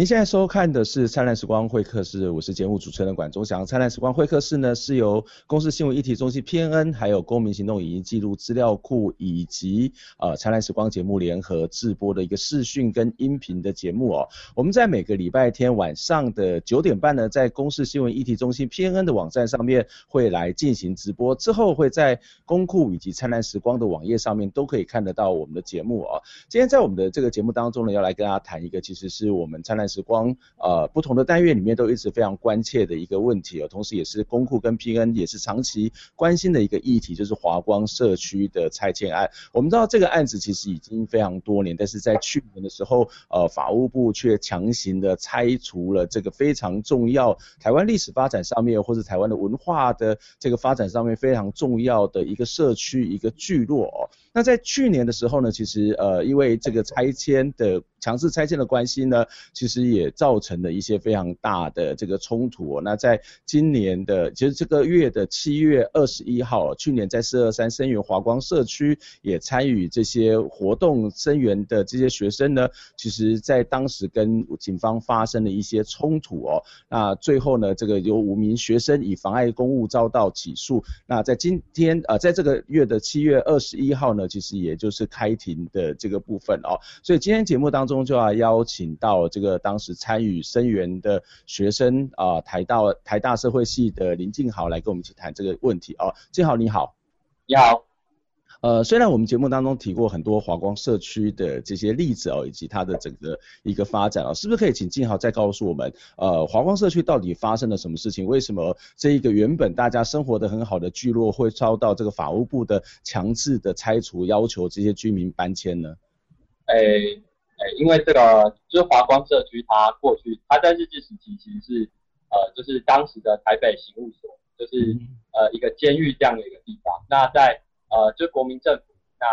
您现在收看的是《灿烂时光会客室》，我是节目主持人管中祥。《灿烂时光会客室》呢是由公视新闻议题中心 PNN，还有公民行动影音记录资料库以及呃《灿烂时光》节目联合制播的一个视讯跟音频的节目哦。我们在每个礼拜天晚上的九点半呢，在公视新闻议题中心 PNN 的网站上面会来进行直播，之后会在公库以及《灿烂时光》的网页上面都可以看得到我们的节目哦。今天在我们的这个节目当中呢，要来跟大家谈一个，其实是我们灿烂。时光，呃，不同的单元里面都一直非常关切的一个问题哦，同时也是公库跟 PN 也是长期关心的一个议题，就是华光社区的拆迁案。我们知道这个案子其实已经非常多年，但是在去年的时候，呃，法务部却强行的拆除了这个非常重要台湾历史发展上面，或是台湾的文化的这个发展上面非常重要的一个社区一个聚落哦。那在去年的时候呢，其实呃，因为这个拆迁的强制拆迁的关系呢，其实也造成了一些非常大的这个冲突哦。那在今年的，其实这个月的七月二十一号，去年在四二三声源华光社区也参与这些活动声源的这些学生呢，其实在当时跟警方发生了一些冲突哦。那最后呢，这个有五名学生以妨碍公务遭到起诉。那在今天呃，在这个月的七月二十一号呢，其实也就是开庭的这个部分哦，所以今天节目当中就要邀请到这个当时参与声援的学生啊、台大台大社会系的林静豪来跟我们一起谈这个问题哦。静豪你好，你好。呃，虽然我们节目当中提过很多华光社区的这些例子哦，以及它的整个一个发展哦，是不是可以请静豪再告诉我们，呃，华光社区到底发生了什么事情？为什么这一个原本大家生活的很好的聚落会遭到这个法务部的强制的拆除，要求这些居民搬迁呢？诶、欸、诶、欸，因为这个就是华光社区，它过去它在日治时期其实是呃，就是当时的台北刑务所，就是呃一个监狱这样的一个地方。那在呃，就是国民政府，那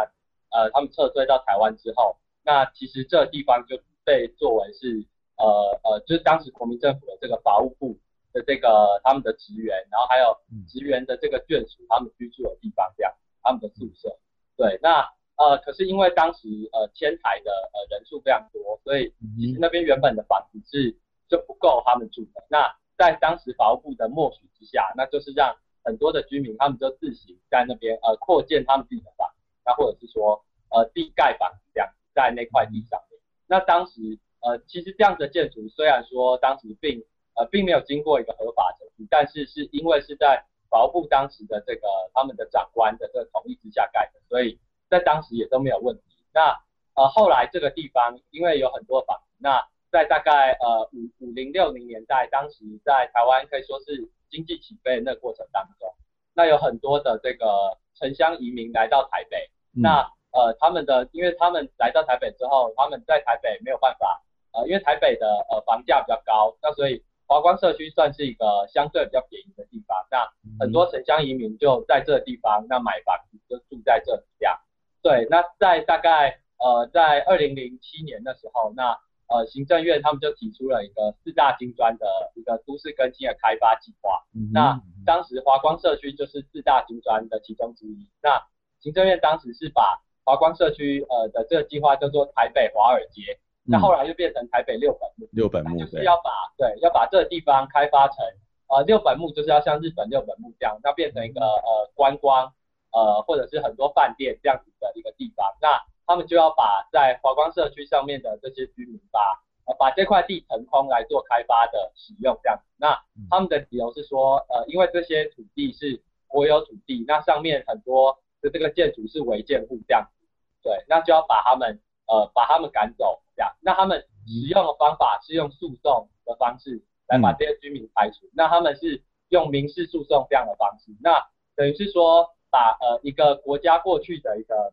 呃，他们撤退到台湾之后，那其实这个地方就被作为是呃呃，就是当时国民政府的这个法务部的这个他们的职员，然后还有职员的这个眷属，他们居住的地方这样，他们的宿舍。对，那呃，可是因为当时呃迁台的呃人数非常多，所以其实那边原本的房子是就不够他们住的。那在当时法务部的默许之下，那就是让。很多的居民，他们就自行在那边呃扩建他们自己的房，那或者是说呃地盖房这样在那块地上面。那当时呃其实这样的建筑虽然说当时并呃并没有经过一个合法程序，但是是因为是在法务部当时的这个他们的长官的这个同意之下盖的，所以在当时也都没有问题。那呃后来这个地方因为有很多房，那在大概呃五五零六零年代，当时在台湾可以说是。经济起飞的那个过程当中，那有很多的这个城乡移民来到台北，嗯、那呃他们的，因为他们来到台北之后，他们在台北没有办法，呃因为台北的呃房价比较高，那所以华光社区算是一个相对比较便宜的地方，那很多城乡移民就在这个地方，那买房子就住在这里这样，对，那在大概呃在二零零七年的时候，那呃，行政院他们就提出了一个四大金砖的一个都市更新的开发计划。嗯、那当时华光社区就是四大金砖的其中之一。那行政院当时是把华光社区呃的这个计划叫做台北华尔街。嗯、那后来又变成台北六本木。六本木就是要把对，对要把这个地方开发成呃六本木就是要像日本六本木这样，那变成一个呃观光呃或者是很多饭店这样子的一个地方。那他们就要把在华光社区上面的这些居民把呃把这块地腾空来做开发的使用这样子。那他们的理由是说，呃，因为这些土地是国有土地，那上面很多的这个建筑是违建户这样子，对，那就要把他们呃把他们赶走这样。那他们使用的方法是用诉讼的方式来把这些居民排除。那他们是用民事诉讼这样的方式，那等于是说把呃一个国家过去的一个。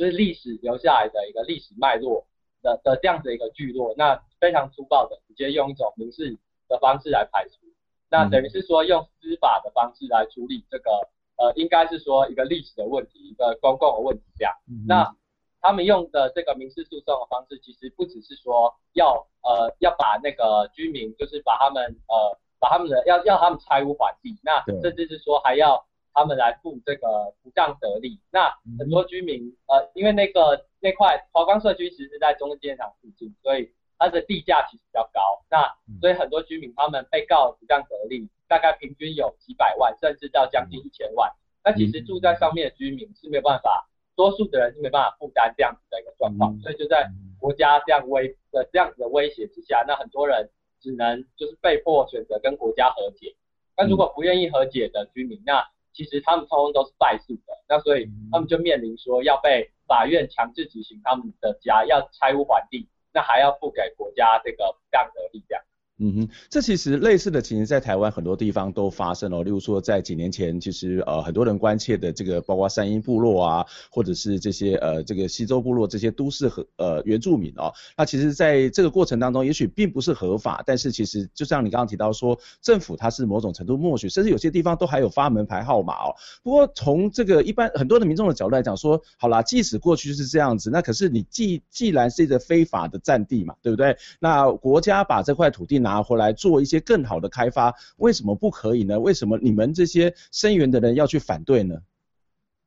就是历史留下来的一个历史脉络的的这样子一个聚落，那非常粗暴的直接用一种民事的方式来排除，那等于是说用司法的方式来处理这个呃，应该是说一个历史的问题，一个公共的问题这样。那他们用的这个民事诉讼的方式，其实不只是说要呃要把那个居民，就是把他们呃把他们的要要他们拆屋还地，那甚至是说还要。他们来付这个不当得利，那很多居民呃，因为那个那块华光社区其实是在中正纪念堂附近，所以它的地价其实比较高，那所以很多居民他们被告不当得利，大概平均有几百万，甚至到将近一千万。那其实住在上面的居民是没有办法，多数的人是没办法负担这样子的一个状况，所以就在国家这样威的这样子的威胁之下，那很多人只能就是被迫选择跟国家和解。那如果不愿意和解的居民，那其实他们通通都是败诉的，那所以他们就面临说要被法院强制执行他们的家，要拆屋还地，那还要付给国家这个不当得利这样。嗯哼，这其实类似的情形在台湾很多地方都发生哦。例如说，在几年前，其实呃很多人关切的这个，包括山阴部落啊，或者是这些呃这个西周部落这些都市和呃原住民哦，那其实在这个过程当中，也许并不是合法，但是其实就像你刚刚提到说，政府它是某种程度默许，甚至有些地方都还有发门牌号码哦。不过从这个一般很多的民众的角度来讲说，好啦，即使过去是这样子，那可是你既既然是一个非法的占地嘛，对不对？那国家把这块土地拿拿回来做一些更好的开发，为什么不可以呢？为什么你们这些声援的人要去反对呢？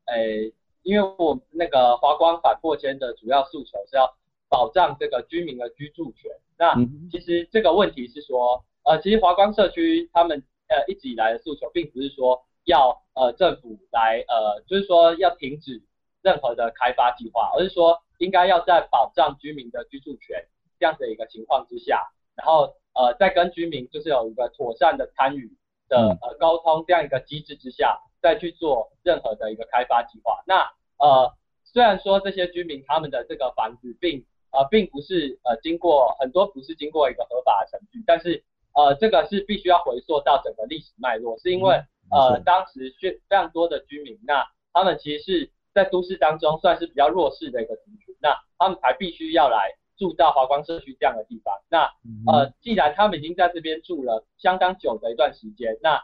哎、欸，因为我那个华光反迫迁的主要诉求是要保障这个居民的居住权。那其实这个问题是说，呃，其实华光社区他们呃一直以来的诉求，并不是说要呃政府来呃，就是说要停止任何的开发计划，而是说应该要在保障居民的居住权这样的一个情况之下，然后。呃，在跟居民就是有一个妥善的参与的呃沟通这样一个机制之下，再去做任何的一个开发计划。那呃，虽然说这些居民他们的这个房子并呃并不是呃经过很多不是经过一个合法的程序，但是呃这个是必须要回溯到整个历史脉络，是因为呃当时非非常多的居民，那他们其实是在都市当中算是比较弱势的一个族群，那他们才必须要来。住到华光社区这样的地方，那呃，既然他们已经在这边住了相当久的一段时间，那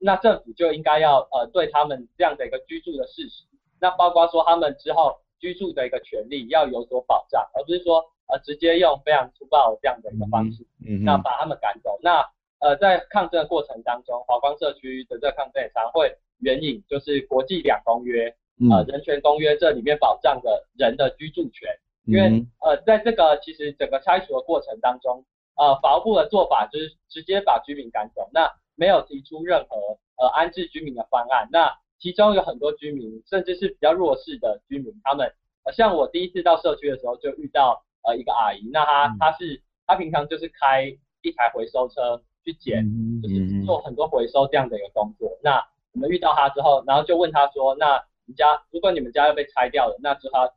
那政府就应该要呃对他们这样的一个居住的事实，那包括说他们之后居住的一个权利要有所保障，而不是说呃直接用非常粗暴的这样的一个方式，嗯，那把他们赶走。那呃在抗争的过程当中，华光社区的这个抗争也常会援引就是国际两公约，呃人权公约这里面保障的人的居住权。因为呃，在这个其实整个拆除的过程当中，呃，法务部的做法就是直接把居民赶走，那没有提出任何呃安置居民的方案。那其中有很多居民，甚至是比较弱势的居民，他们，呃，像我第一次到社区的时候就遇到呃一个阿姨，那她她是她平常就是开一台回收车去捡，就是做很多回收这样的一个工作。那我们遇到她之后，然后就问她说，那你家如果你们家要被拆掉了，那之后。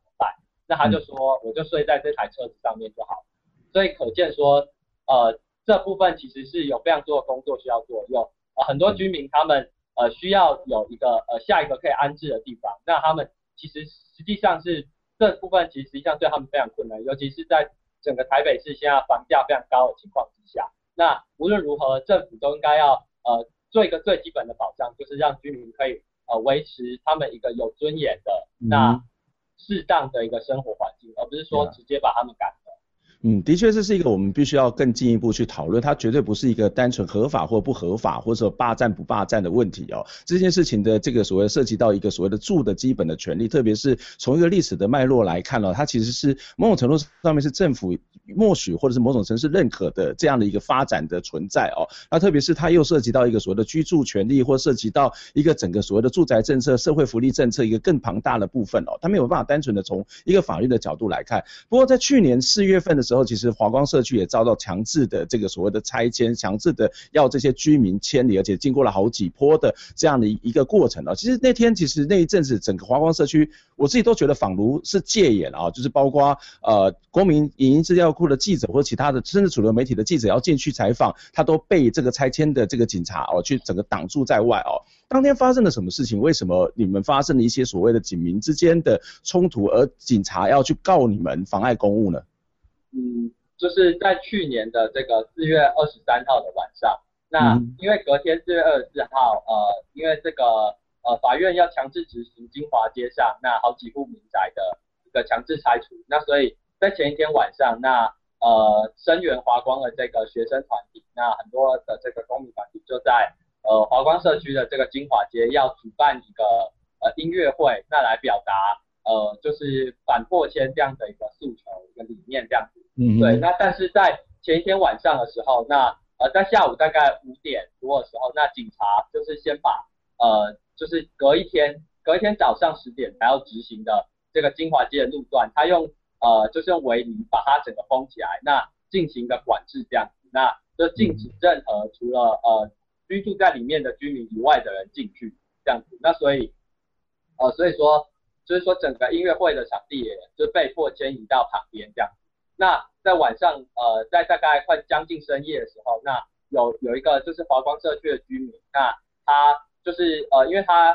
那他就说，我就睡在这台车子上面就好。所以可见说，呃，这部分其实是有非常多的工作需要做，有呃很多居民他们呃需要有一个呃下一个可以安置的地方。那他们其实实际上是这部分其实实际上对他们非常困难，尤其是在整个台北市现在房价非常高的情况之下。那无论如何，政府都应该要呃做一个最基本的保障，就是让居民可以呃维持他们一个有尊严的那。嗯适当的一个生活环境，而不是说直接把他们赶走。嗯，的确这是一个我们必须要更进一步去讨论，它绝对不是一个单纯合法或不合法，或者说霸占不霸占的问题哦。这件事情的这个所谓涉及到一个所谓的住的基本的权利，特别是从一个历史的脉络来看哦，它其实是某种程度上面是政府默许或者是某种程度认可的这样的一个发展的存在哦。那特别是它又涉及到一个所谓的居住权利，或涉及到一个整个所谓的住宅政策、社会福利政策一个更庞大的部分哦，它没有办法单纯的从一个法律的角度来看。不过在去年四月份的时候，时候其实华光社区也遭到强制的这个所谓的拆迁，强制的要这些居民迁离，而且经过了好几波的这样的一个过程啊。其实那天其实那一阵子整个华光社区，我自己都觉得仿如是戒严啊，就是包括呃公民影音资料库的记者或其他的甚至主流媒体的记者要进去采访，他都被这个拆迁的这个警察哦去整个挡住在外哦。当天发生了什么事情？为什么你们发生了一些所谓的警民之间的冲突，而警察要去告你们妨碍公务呢？嗯，就是在去年的这个四月二十三号的晚上，那因为隔天四月二十四号，呃，因为这个呃法院要强制执行金华街上那好几户民宅的一个强制拆除，那所以在前一天晚上，那呃声援华光的这个学生团体，那很多的这个公民团体就在呃华光社区的这个金华街要举办一个呃音乐会，那来表达。呃，就是反破千这样的一个诉求，一个理念这样子。嗯，对。那但是在前一天晚上的时候，那呃在下午大概五点多的时候，那警察就是先把呃就是隔一天隔一天早上十点才要执行的这个金华街的路段，他用呃就是用围篱把它整个封起来，那进行一个管制这样子，那就禁止任何除了呃居住在里面的居民以外的人进去这样子，那所以呃所以说。就是说，整个音乐会的场地也就被迫迁移到旁边这样。那在晚上，呃，在大概快将近深夜的时候，那有有一个就是华光社区的居民，那他就是呃，因为他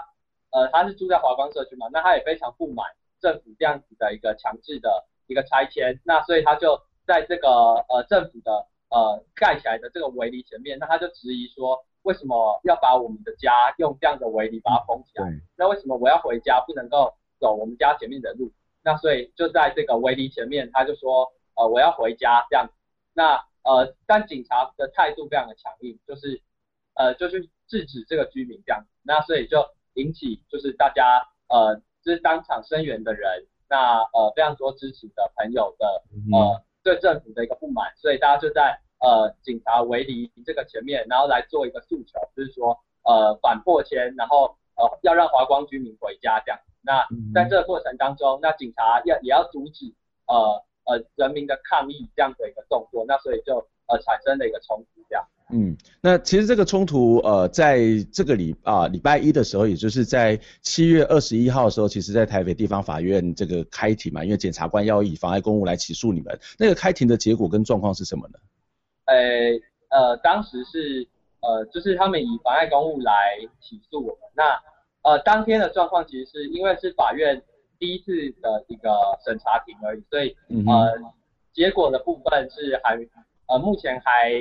呃他是住在华光社区嘛，那他也非常不满政府这样子的一个强制的一个拆迁，那所以他就在这个呃政府的呃盖起来的这个围篱前面，那他就质疑说，为什么要把我们的家用这样的围篱把它封起来？那为什么我要回家不能够？走我们家前面的路，那所以就在这个围篱前面，他就说，呃，我要回家这样。那呃，但警察的态度非常的强硬，就是呃，就是制止这个居民这样。那所以就引起就是大家呃，就是当场声援的人，那呃非常多支持的朋友的呃对政府的一个不满，所以大家就在呃警察围篱这个前面，然后来做一个诉求，就是说呃反破迁，然后呃要让华光居民回家这样。那在这个过程当中，那警察要也要阻止呃呃人民的抗议这样的一个动作，那所以就呃产生了一个冲突这样。嗯，那其实这个冲突呃在这个礼啊礼拜一的时候，也就是在七月二十一号的时候，其实在台北地方法院这个开庭嘛，因为检察官要以妨碍公务来起诉你们，那个开庭的结果跟状况是什么呢？呃呃当时是呃就是他们以妨碍公务来起诉我们那。呃，当天的状况其实是因为是法院第一次的一个审查庭而已，所以呃，结果的部分是还呃目前还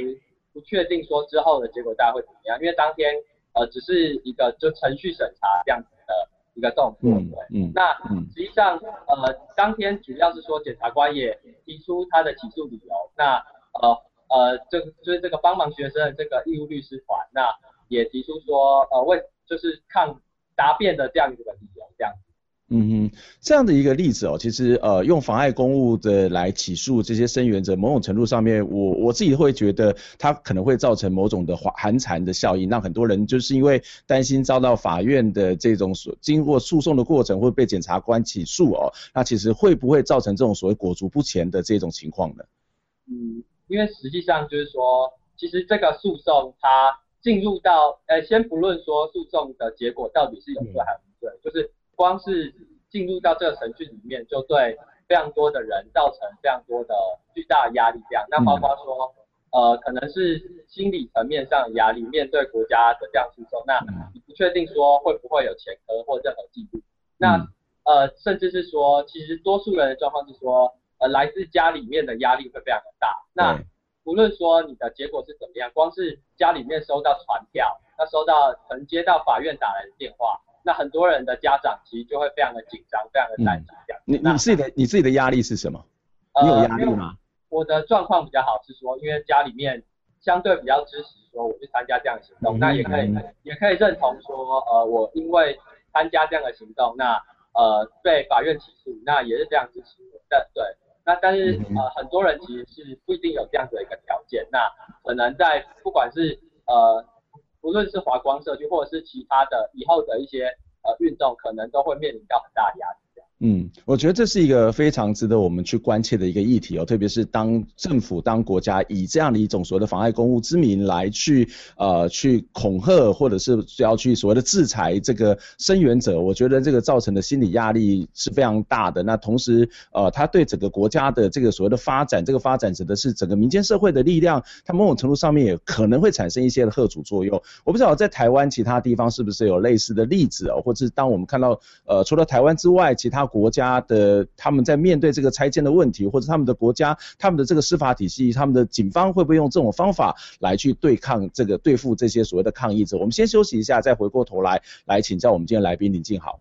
不确定说之后的结果大概会怎么样，因为当天呃只是一个就程序审查这样子的一个动作，对，嗯，那实际上呃当天主要是说检察官也提出他的起诉理由，那呃呃这个就是这个帮忙学生的这个义务律师团，那也提出说呃为就是抗。答辩的这样一个理由，这样。嗯哼，这样的一个例子哦，其实呃，用妨碍公务的来起诉这些声援者，某种程度上面，我我自己会觉得，它可能会造成某种的寒蝉的效应，让很多人就是因为担心遭到法院的这种所经过诉讼的过程会被检察官起诉哦，那其实会不会造成这种所谓裹足不前的这种情况呢？嗯，因为实际上就是说，其实这个诉讼它。进入到，呃，先不论说诉讼的结果到底是有罪还是无罪，就是光是进入到这个程序里面，就对非常多的人造成非常多的巨大的压力。这样，那包括说，呃，可能是心理层面上的压力，面对国家的这样诉讼，那你不确定说会不会有前科或任何记录。那，呃，甚至是说，其实多数人的状况是说，呃，来自家里面的压力会非常的大。那无论说你的结果是怎么样，光是家里面收到传票，那收到可能接到法院打来的电话，那很多人的家长其实就会非常的紧张，非常的担心这样。你你自己的你自己的压力是什么？你有压力吗？呃、我的状况比较好，是说因为家里面相对比较支持说我去参加这样的行动，嗯、那也可以、嗯、也可以认同说，呃，我因为参加这样的行动，那呃被法院起诉，那也是非常支持我的，对。那但是呃很多人其实是不一定有这样子的一个条件，那可能在不管是呃不论是华光社区或者是其他的以后的一些呃运动，可能都会面临到很大的压力。嗯，我觉得这是一个非常值得我们去关切的一个议题哦，特别是当政府、当国家以这样的一种所谓的妨碍公务之名来去呃去恐吓，或者是要去所谓的制裁这个声援者，我觉得这个造成的心理压力是非常大的。那同时呃，他对整个国家的这个所谓的发展，这个发展指的是整个民间社会的力量，它某种程度上面也可能会产生一些的贺阻作用。我不知道在台湾其他地方是不是有类似的例子哦，或者是当我们看到呃除了台湾之外，其他。国家的他们在面对这个拆迁的问题，或者他们的国家、他们的这个司法体系、他们的警方会不会用这种方法来去对抗这个对付这些所谓的抗议者？我们先休息一下，再回过头来来请教我们今天来宾林静好。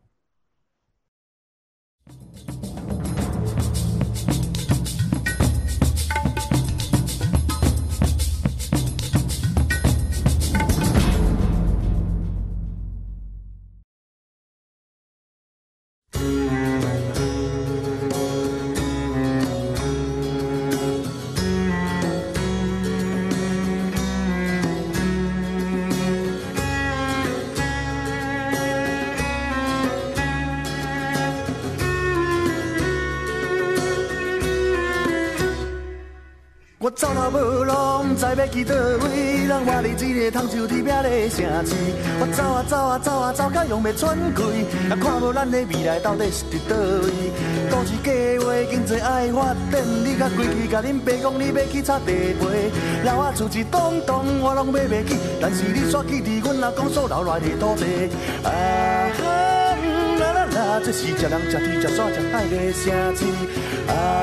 伫一个通树铁壁的城市。我走啊走啊走啊走，甲用要喘气，也看无咱的未来到底是伫倒位。都市计划经济爱发展，你甲规矩甲恁爸讲你要去插地皮，老啊厝一栋栋我拢买袂起，但是你煞去伫阮阿公所留来的土地。啊哈，啦啦啦，这是食人食天食山食海的城市。啊。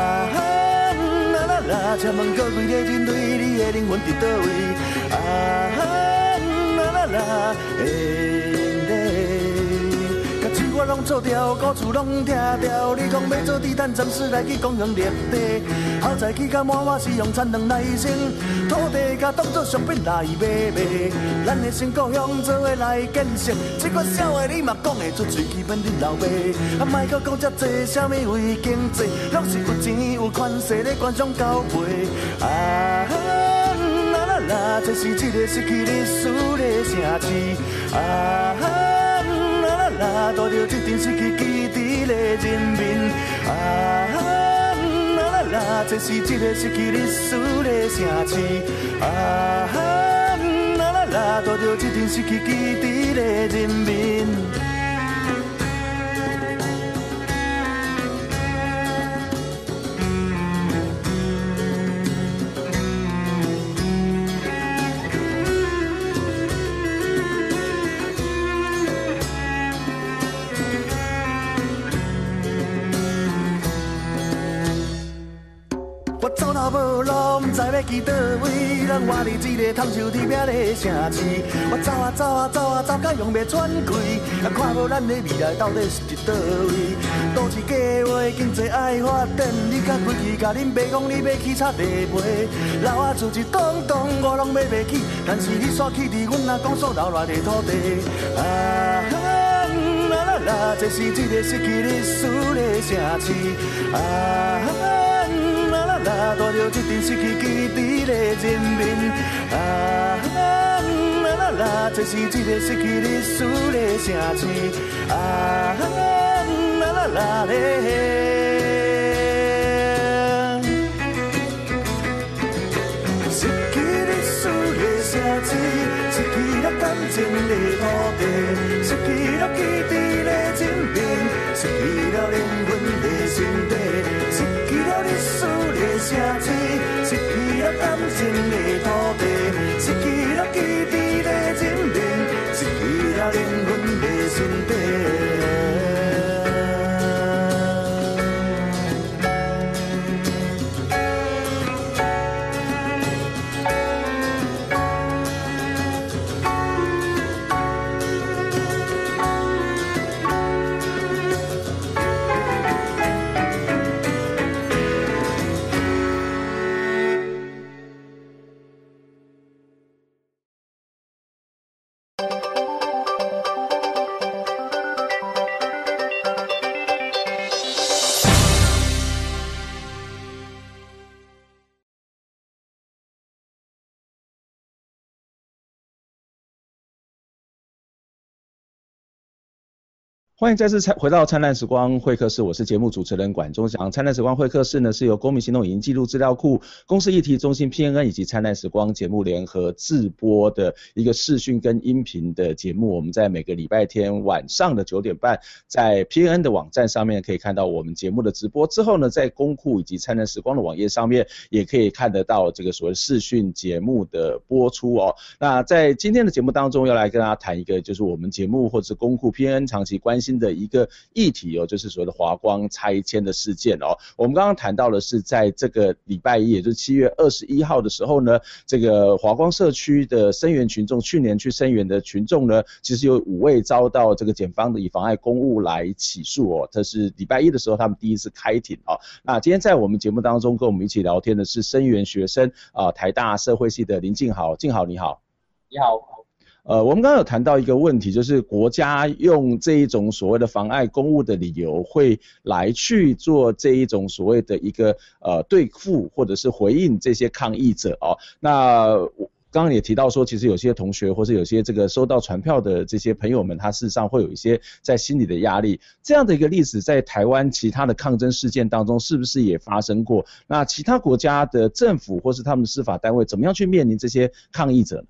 千问各位的人对你的灵魂伫倒位？啊，啦啦啦，树我拢错掉，古厝拢拆掉。你讲要做地毯，暂时来去公园立地。好在起甲满满是用田塙来生，土地甲当作商品来买卖。咱的新故乡做伙来建设，这个社会你嘛讲会出嘴，去问恁老爸。啊，莫阁讲遮济，啥物为经济，拢是有钱有权势咧官商交配。啊哈，啦啦啦，这是一个失去历史的城市。啊哈，啦啦啦，着一群失去记忆的人民。啊哈。啦，这是一个失去历史的城市。啊哈，啦啦啦，带着一群失去记忆的人民。去倒位，人活伫一个通树铁壁的城市。我走啊走啊走啊走，甲用袂喘气，也看无咱的未来到底是伫倒位。都市计划经济爱发展，你甲规矩甲恁爸讲你要去插地皮，老啊厝一栋栋我拢买袂起，但是你煞去伫阮阿公所留来的土地。啊哈，啦啦啦，这是一个失去历史的城市。啊哈。啦，带着一群失去基地的人民。啊，啦啦啦，这是一个失去历史的城市。啊，啦啦啦嘞。失去历史的城市，失去了感情的土地，失去了记忆城市失去了感情的土地，欢迎再次回到灿烂时光会客室，我是节目主持人管中祥。灿烂时光会客室呢是由公民行动影音记录资料库、公司议题中心 PNN 以及灿烂时光节目联合制播的一个视讯跟音频的节目。我们在每个礼拜天晚上的九点半，在 PNN 的网站上面可以看到我们节目的直播。之后呢，在公库以及灿烂时光的网页上面也可以看得到这个所谓视讯节目的播出哦。那在今天的节目当中，要来跟大家谈一个，就是我们节目或者是公库 PNN 长期关心的一个议题哦，就是所谓的华光拆迁的事件哦。我们刚刚谈到的是，在这个礼拜一，也就是七月二十一号的时候呢，这个华光社区的声援群众，去年去声援的群众呢，其实有五位遭到这个检方的以妨碍公务来起诉哦。这是礼拜一的时候，他们第一次开庭哦。那今天在我们节目当中跟我们一起聊天的是声援学生啊，台大社会系的林静豪，静豪你好。你好。呃，我们刚刚有谈到一个问题，就是国家用这一种所谓的妨碍公务的理由，会来去做这一种所谓的一个呃对付或者是回应这些抗议者哦。那刚刚也提到说，其实有些同学或是有些这个收到传票的这些朋友们，他事实上会有一些在心里的压力。这样的一个例子，在台湾其他的抗争事件当中，是不是也发生过？那其他国家的政府或是他们司法单位，怎么样去面临这些抗议者呢？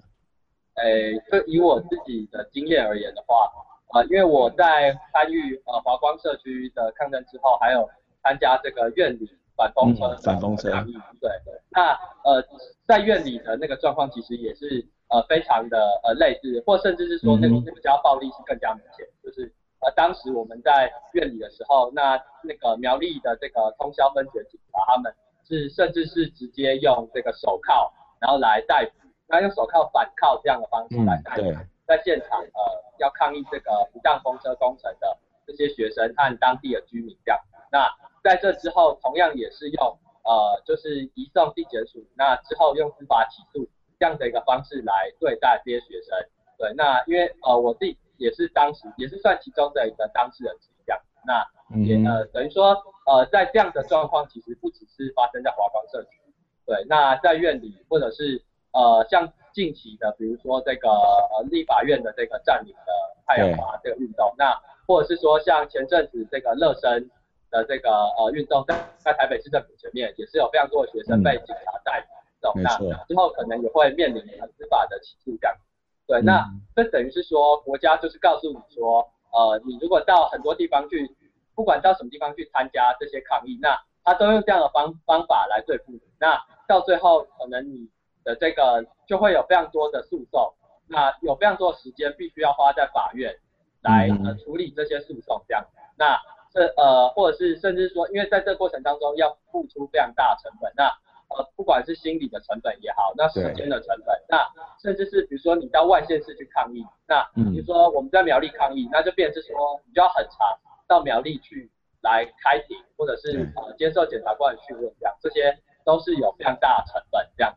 诶，就以我自己的经验而言的话，呃，因为我在参与呃华光社区的抗争之后，还有参加这个院里反封车、反封车抗议，对对。那呃，在院里的那个状况，其实也是呃非常的呃类似，或甚至是说那个国家暴力是更加明显。嗯、就是呃当时我们在院里的时候，那那个苗栗的这个通宵分局警察，他们是甚至是直接用这个手铐，然后来逮捕。他用手铐反铐这样的方式来带，嗯、在现场呃要抗议这个不当风车工程的这些学生和当地的居民这样。那在这之后，同样也是用呃就是移送地检署，那之后用司法起诉这样的一个方式来对待这些学生。对，那因为呃我自己也是当时也是算其中的一个当事人之一这样。那也呃等于说呃在这样的状况，其实不只是发生在华光社区，对，那在院里或者是。呃，像近期的，比如说这个呃立法院的这个占领的太阳花这个运动，那或者是说像前阵子这个乐生的这个呃运动，在在台北市政府前面也是有非常多的学生被警察逮捕，嗯、那之后可能也会面临司法的起诉这样。对，嗯、那这等于是说国家就是告诉你说，呃，你如果到很多地方去，不管到什么地方去参加这些抗议，那他都用这样的方方法来对付你，那到最后可能你。的这个就会有非常多的诉讼，那有非常多的时间必须要花在法院来呃处理这些诉讼这样，那这呃或者是甚至说，因为在这过程当中要付出非常大的成本，那呃不管是心理的成本也好，那时间的成本，那甚至是比如说你到外县市去抗议，那比如说我们在苗栗抗议，那就变成是说你就要很长到苗栗去来开庭，或者是呃接受检察官的讯问这样，这些都是有非常大的成本这样。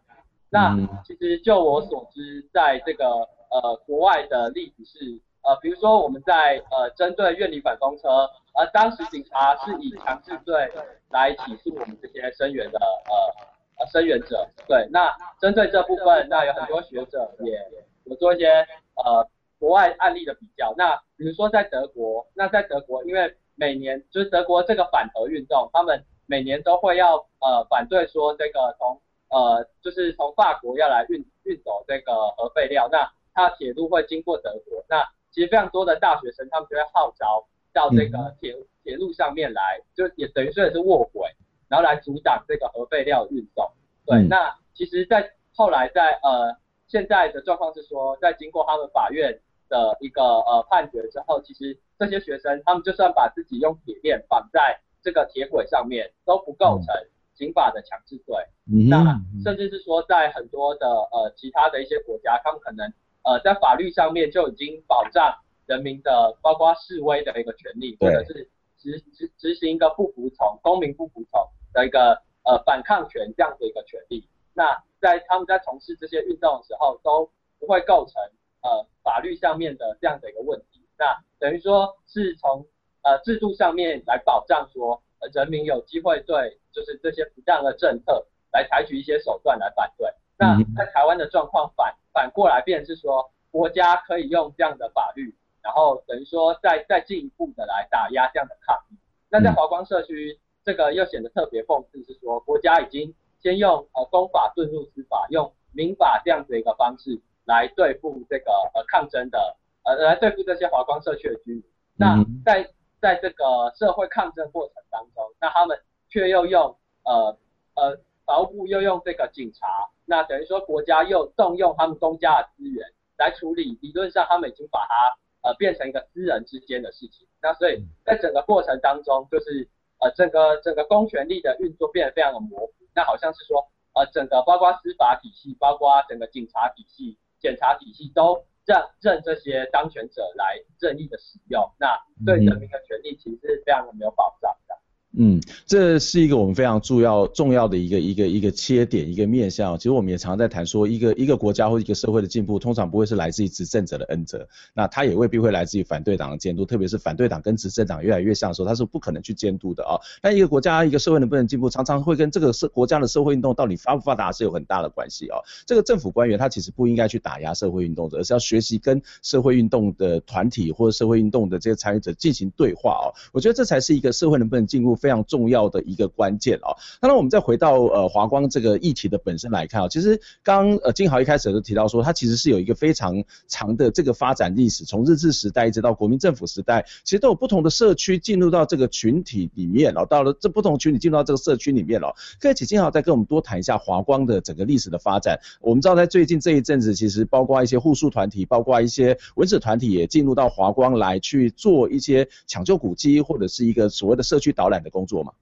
那其实就我所知，在这个呃国外的例子是，呃比如说我们在呃针对院里反封车，呃当时警察是以强制罪来起诉我们这些声援的呃呃声援者，对，那针对这部分，那有很多学者也有做一些呃国外案例的比较，那比如说在德国，那在德国因为每年就是德国这个反核运动，他们每年都会要呃反对说这个从呃，就是从法国要来运运走这个核废料，那它铁路会经过德国，那其实非常多的大学生他们就会号召到这个铁铁路上面来，就也等于说也是卧轨，然后来阻挡这个核废料运送。对，嗯、那其实，在后来在呃现在的状况是说，在经过他们法院的一个呃判决之后，其实这些学生他们就算把自己用铁链绑在这个铁轨上面，都不构成。嗯刑法的强制罪，嗯、那甚至是说在很多的呃其他的一些国家，他们可能呃在法律上面就已经保障人民的包括示威的一个权利，或者是执执执行一个不服从公民不服从的一个呃反抗权这样的一个权利。那在他们在从事这些运动的时候都不会构成呃法律上面的这样的一个问题。那等于说是从呃制度上面来保障说。人民有机会对就是这些不当的政策来采取一些手段来反对。那在台湾的状况反反过来变是说，国家可以用这样的法律，然后等于说再再进一步的来打压这样的抗议。那在华光社区，这个又显得特别讽刺，是说国家已经先用呃公法遁入司法，用民法这样子一个方式来对付这个呃抗争的呃来对付这些华光社区的居民。那在在这个社会抗争过程当中，那他们却又用呃呃法务部又用这个警察，那等于说国家又动用他们公家的资源来处理，理论上他们已经把它呃变成一个私人之间的事情，那所以在整个过程当中，就是呃整个整个公权力的运作变得非常的模糊，那好像是说呃整个包括司法体系，包括整个警察体系、检察体系都。让任这些当权者来任意的使用，那对人民的权利其实是非常的没有保障的。嗯，这是一个我们非常重要重要的一个一个一个切点一个面向。其实我们也常在谈说，一个一个国家或一个社会的进步，通常不会是来自于执政者的恩泽，那他也未必会来自于反对党的监督，特别是反对党跟执政党越来越像的时候，他是不可能去监督的啊。但一个国家一个社会能不能进步，常常会跟这个社国家的社会运动到底发不发达是有很大的关系啊。这个政府官员他其实不应该去打压社会运动者，而是要学习跟社会运动的团体或者社会运动的这些参与者进行对话啊。我觉得这才是一个社会能不能进步非常重要的一个关键啊。当然，我们再回到呃华光这个议题的本身来看啊，其实刚呃金豪一开始就提到说，它其实是有一个非常长的这个发展历史，从日治时代一直到国民政府时代，其实都有不同的社区进入到这个群体里面哦，到了这不同群体进入到这个社区里面了。可以请金豪再跟我们多谈一下华光的整个历史的发展。我们知道在最近这一阵子，其实包括一些护树团体，包括一些文史团体也进入到华光来去做一些抢救古迹或者是一个所谓的社区导览的工作嘛。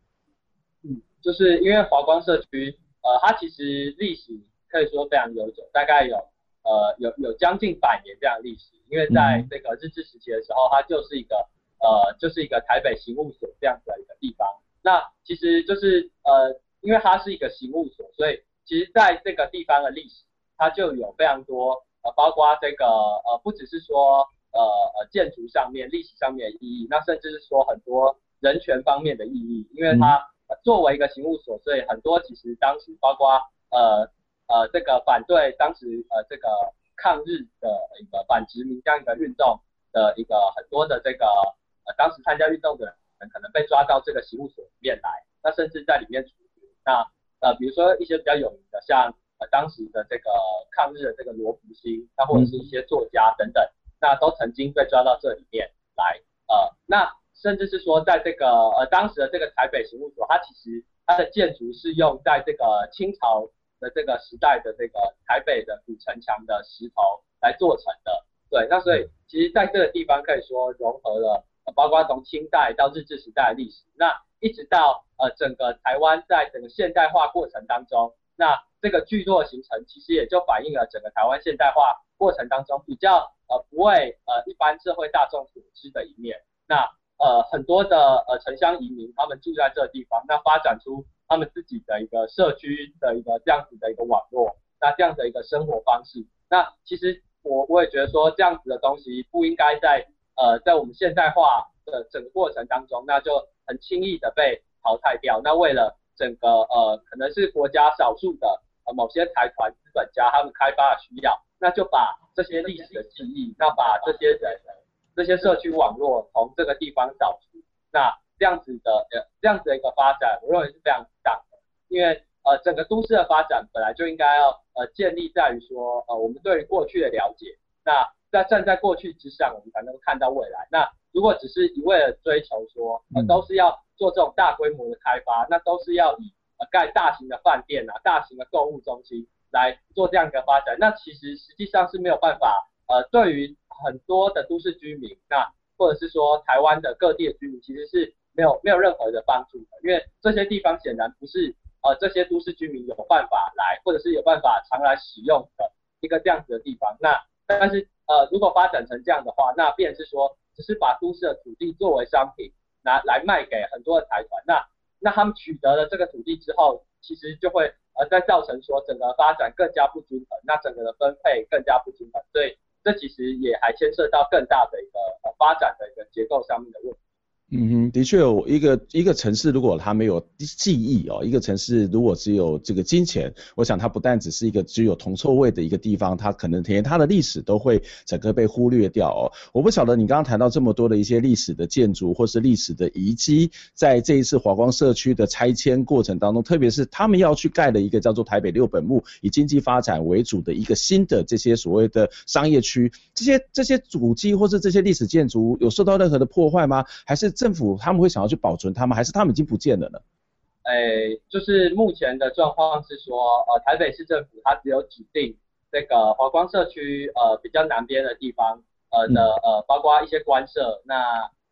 就是因为华光社区，呃，它其实历史可以说非常悠久，大概有呃有有将近百年这样的历史。因为在这个日治时期的时候，它就是一个呃就是一个台北刑务所这样子的一个地方。那其实就是呃因为它是一个刑务所，所以其实在这个地方的历史，它就有非常多呃包括这个呃不只是说呃呃建筑上面历史上面的意义，那甚至是说很多人权方面的意义，因为它。作为一个刑务所，所以很多其实当时包括呃呃这个反对当时呃这个抗日的一个反殖民这样一个运动的一个很多的这个呃当时参加运动的人可能被抓到这个刑务所里面来，那甚至在里面处决。那呃比如说一些比较有名的，像呃当时的这个抗日的这个罗福星，那或者是一些作家等等，那都曾经被抓到这里面来呃那。甚至是说，在这个呃当时的这个台北刑务所，它其实它的建筑是用在这个清朝的这个时代的这个台北的古城墙的石头来做成的。对，那所以其实在这个地方可以说融合了，包括从清代到日治时代的历史，那一直到呃整个台湾在整个现代化过程当中，那这个聚落形成，其实也就反映了整个台湾现代化过程当中比较呃不为呃一般社会大众所知的一面。那呃，很多的呃城乡移民，他们住在这地方，那发展出他们自己的一个社区的一个这样子的一个网络，那这样的一个生活方式，那其实我我也觉得说这样子的东西不应该在呃在我们现代化的整个过程当中，那就很轻易的被淘汰掉。那为了整个呃可能是国家少数的呃某些财团资本家他们开发的需要，那就把这些历史的记忆，那把这些人。这些社区网络从这个地方找出，那这样子的呃这样子的一个发展，我认为是非常大的，因为呃整个都市的发展本来就应该要呃建立在于说呃我们对于过去的了解，那在站在过去之上，我们才能够看到未来。那如果只是一味的追求说呃都是要做这种大规模的开发，那都是要以呃盖大型的饭店啊、大型的购物中心来做这样一个发展，那其实实际上是没有办法呃对于。很多的都市居民，那或者是说台湾的各地的居民，其实是没有没有任何的帮助的，因为这些地方显然不是呃这些都市居民有办法来，或者是有办法常来使用的一个这样子的地方。那但是呃如果发展成这样的话，那便是说只是把都市的土地作为商品拿来卖给很多的财团，那那他们取得了这个土地之后，其实就会呃再造成说整个发展更加不均衡，那整个的分配更加不均衡，所以。这其实也还牵涉到更大的一个呃发展的一个结构上面的问题。嗯哼，的确有一个一个城市，如果它没有记忆哦，一个城市如果只有这个金钱，我想它不但只是一个只有铜臭味的一个地方，它可能连它的历史都会整个被忽略掉哦。我不晓得你刚刚谈到这么多的一些历史的建筑或是历史的遗迹，在这一次华光社区的拆迁过程当中，特别是他们要去盖的一个叫做台北六本木，以经济发展为主的一个新的这些所谓的商业区，这些这些主迹或是这些历史建筑有受到任何的破坏吗？还是？政府他们会想要去保存它们，还是他们已经不见了呢？诶，就是目前的状况是说，呃，台北市政府它只有指定这个华光社区，呃，比较南边的地方，呃的，呃，包括一些官舍，那，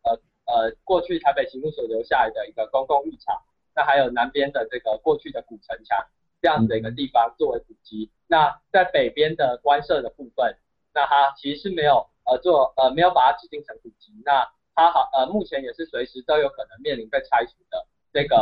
呃，呃，过去台北刑务所留下来的一个公共浴场，那还有南边的这个过去的古城墙这样子的一个地方作为古迹。那在北边的官舍的部分，那它其实是没有，呃，做，呃，没有把它指定成古迹。那它好，呃，目前也是随时都有可能面临被拆除的这个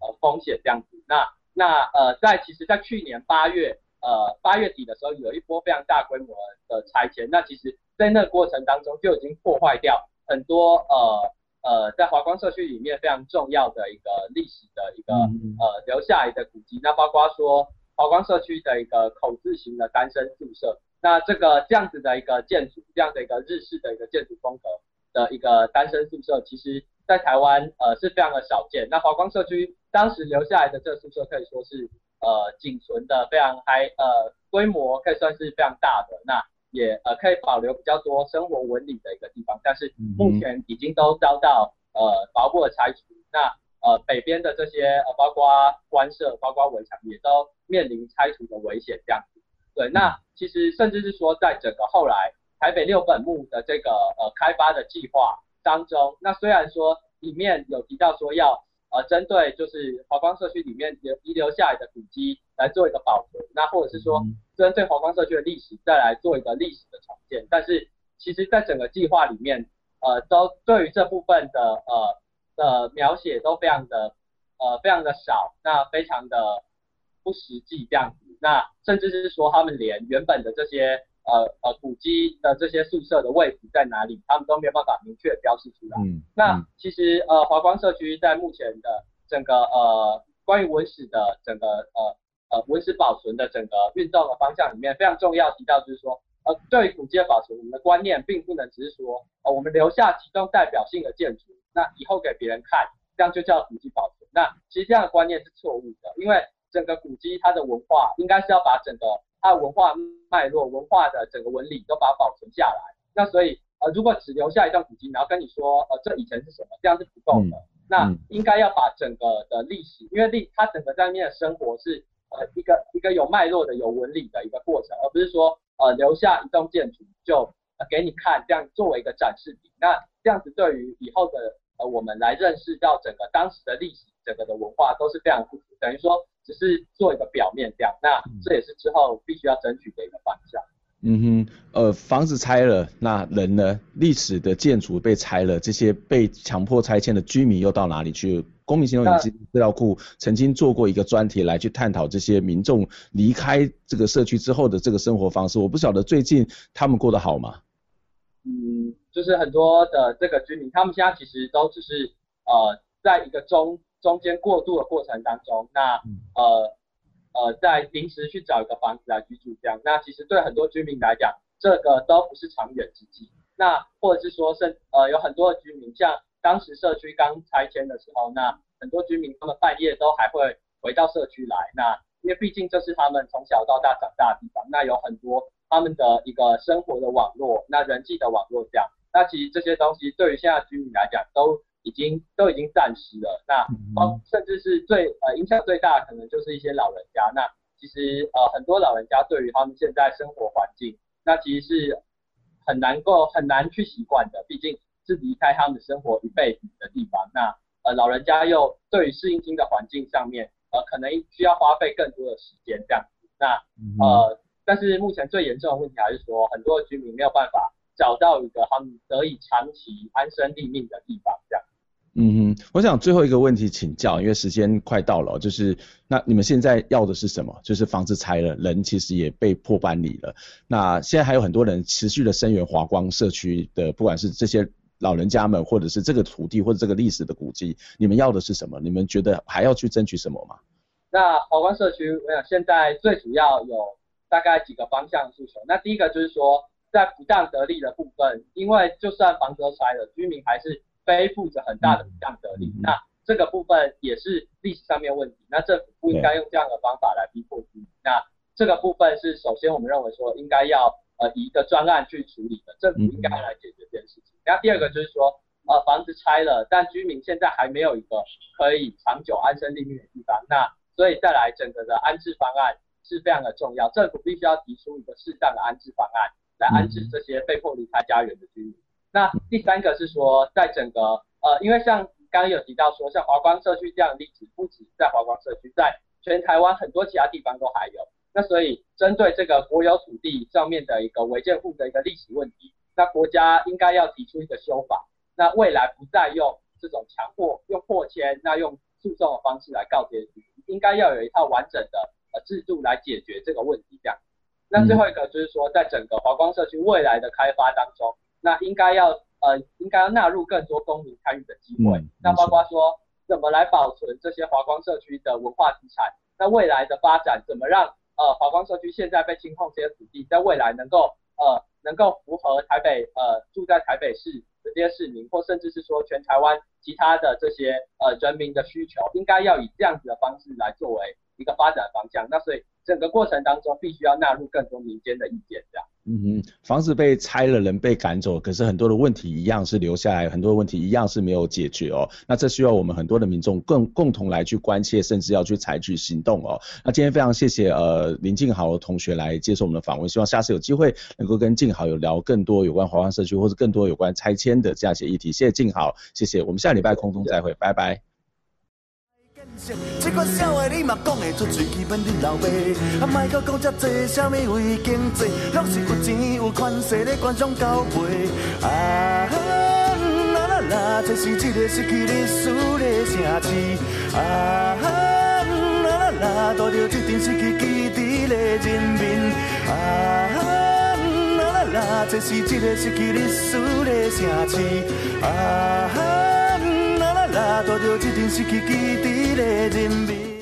呃风险这样子。那那呃在其实，在去年八月呃八月底的时候，有一波非常大规模的拆迁，那其实在那个过程当中就已经破坏掉很多呃呃在华光社区里面非常重要的一个历史的一个呃留下来的古迹，那包括说华光社区的一个口字形的单身宿舍。那这个这样子的一个建筑，这样的一个日式的一个建筑风格的一个单身宿舍，其实在台湾呃是非常的少见。那华光社区当时留下来的这个宿舍可以说是呃仅存的非常还呃规模可以算是非常大的，那也呃可以保留比较多生活纹理的一个地方，但是目前已经都遭到呃包括拆除。那呃北边的这些呃包括官舍、包括围墙也都面临拆除的危险这样子。对，那其实甚至是说，在整个后来台北六本木的这个呃开发的计划当中，那虽然说里面有提到说要呃针对就是华光社区里面留遗留下来的古迹来做一个保存，那或者是说针对华光社区的历史再来做一个历史的重建，但是其实在整个计划里面，呃都对于这部分的呃的描写都非常的呃非常的少，那非常的不实际这样子。那甚至是说，他们连原本的这些呃呃古迹的这些宿舍的位置在哪里，他们都没有办法明确标示出来。嗯，那其实呃华光社区在目前的整个呃关于文史的整个呃呃文史保存的整个运动的方向里面，非常重要提到就是说，呃对于古迹的保存，我们的观念并不能只是说，呃我们留下其中代表性的建筑，那以后给别人看，这样就叫古迹保存。那其实这样的观念是错误的，因为整个古迹它的文化，应该是要把整个它的文化脉络、文化的整个纹理都把它保存下来。那所以呃，如果只留下一段古迹，然后跟你说呃这以前是什么，这样是不够的。那应该要把整个的历史，因为历它整个在那边的生活是呃一个一个有脉络的、有纹理的一个过程，而不是说呃留下一栋建筑就呃给你看，这样作为一个展示品。那这样子对于以后的呃我们来认识到整个当时的历史、整个的文化都是非常不足，等于说。只是做一个表面这样，那这也是之后必须要争取的一个方向。嗯哼，呃，房子拆了，那人呢？历史的建筑被拆了，这些被强迫拆迁的居民又到哪里去？公民行动影音资料库曾经做过一个专题来去探讨这些民众离开这个社区之后的这个生活方式。我不晓得最近他们过得好吗？嗯，就是很多的这个居民，他们现在其实都只是呃，在一个中。中间过渡的过程当中，那呃呃在临时去找一个房子来居住这样，那其实对很多居民来讲，这个都不是长远之计。那或者是说是呃有很多的居民，像当时社区刚拆迁的时候，那很多居民他们半夜都还会回到社区来，那因为毕竟这是他们从小到大长大的地方，那有很多他们的一个生活的网络，那人际的网络这样，那其实这些东西对于现在居民来讲都。已经都已经暂时了，那包甚至是最呃影响最大的可能就是一些老人家，那其实呃很多老人家对于他们现在生活环境，那其实是很难够很难去习惯的，毕竟是离开他们生活一辈子的地方，那呃老人家又对于适应新的环境上面，呃可能需要花费更多的时间这样。子，那呃但是目前最严重的问题还是说很多居民没有办法找到一个他们得以长期安身立命的地方这样。嗯哼，我想最后一个问题请教，因为时间快到了，就是那你们现在要的是什么？就是房子拆了，人其实也被迫搬离了。那现在还有很多人持续的声援华光社区的，不管是这些老人家们，或者是这个土地或者这个历史的古迹，你们要的是什么？你们觉得还要去争取什么吗？那华光社区，我想现在最主要有大概几个方向诉求。那第一个就是说，在不当得利的部分，因为就算房子都拆了，居民还是。背负着很大的不当得利，嗯，那这个部分也是历史上面问题，那政府不应该用这样的方法来逼迫居民。那这个部分是首先我们认为说应该要呃以一个专案去处理的，政府应该来解决这件事情。那第二个就是说呃房子拆了，但居民现在还没有一个可以长久安身立命的地方，那所以再来整个的安置方案是非常的重要，政府必须要提出一个适当的安置方案来安置这些被迫离开家园的居民。那第三个是说，在整个呃，因为像刚刚有提到说，像华光社区这样的例子，不止在华光社区，在全台湾很多其他地方都还有。那所以针对这个国有土地上面的一个违建户的一个历史问题，那国家应该要提出一个修法，那未来不再用这种强迫用破迁，那用诉讼的方式来告别人，应该要有一套完整的呃制度来解决这个问题。这样，那最后一个就是说，在整个华光社区未来的开发当中，那应该要呃应该要纳入更多公民参与的机会。嗯、那包括说怎么来保存这些华光社区的文化资产，那未来的发展怎么让呃华光社区现在被清空这些土地，在未来能够呃能够符合台北呃住在台北市的这些市民，或甚至是说全台湾其他的这些呃人民的需求，应该要以这样子的方式来作为一个发展方向。那所以整个过程当中必须要纳入更多民间的意见，这样。嗯哼，房子被拆了，人被赶走，可是很多的问题一样是留下来，很多的问题一样是没有解决哦。那这需要我们很多的民众共共同来去关切，甚至要去采取行动哦。那今天非常谢谢呃林静豪同学来接受我们的访问，希望下次有机会能够跟静豪有聊更多有关华光社区或者更多有关拆迁的这样一些议题。谢谢静豪，谢谢，我们下礼拜空中再会，拜拜。这款社会你嘛讲会出嘴，基本你老爸，啊莫阁讲遮济，啥物为经济，拢是有钱有权势咧官商交配。啊啦啦啦，这是一个失去历史的城市。啊啦啦啦，带着一群失去基地的人民。啊啦啦啦，这是一个失去历史的城市。啊啦，带着这阵失去基地。的人民。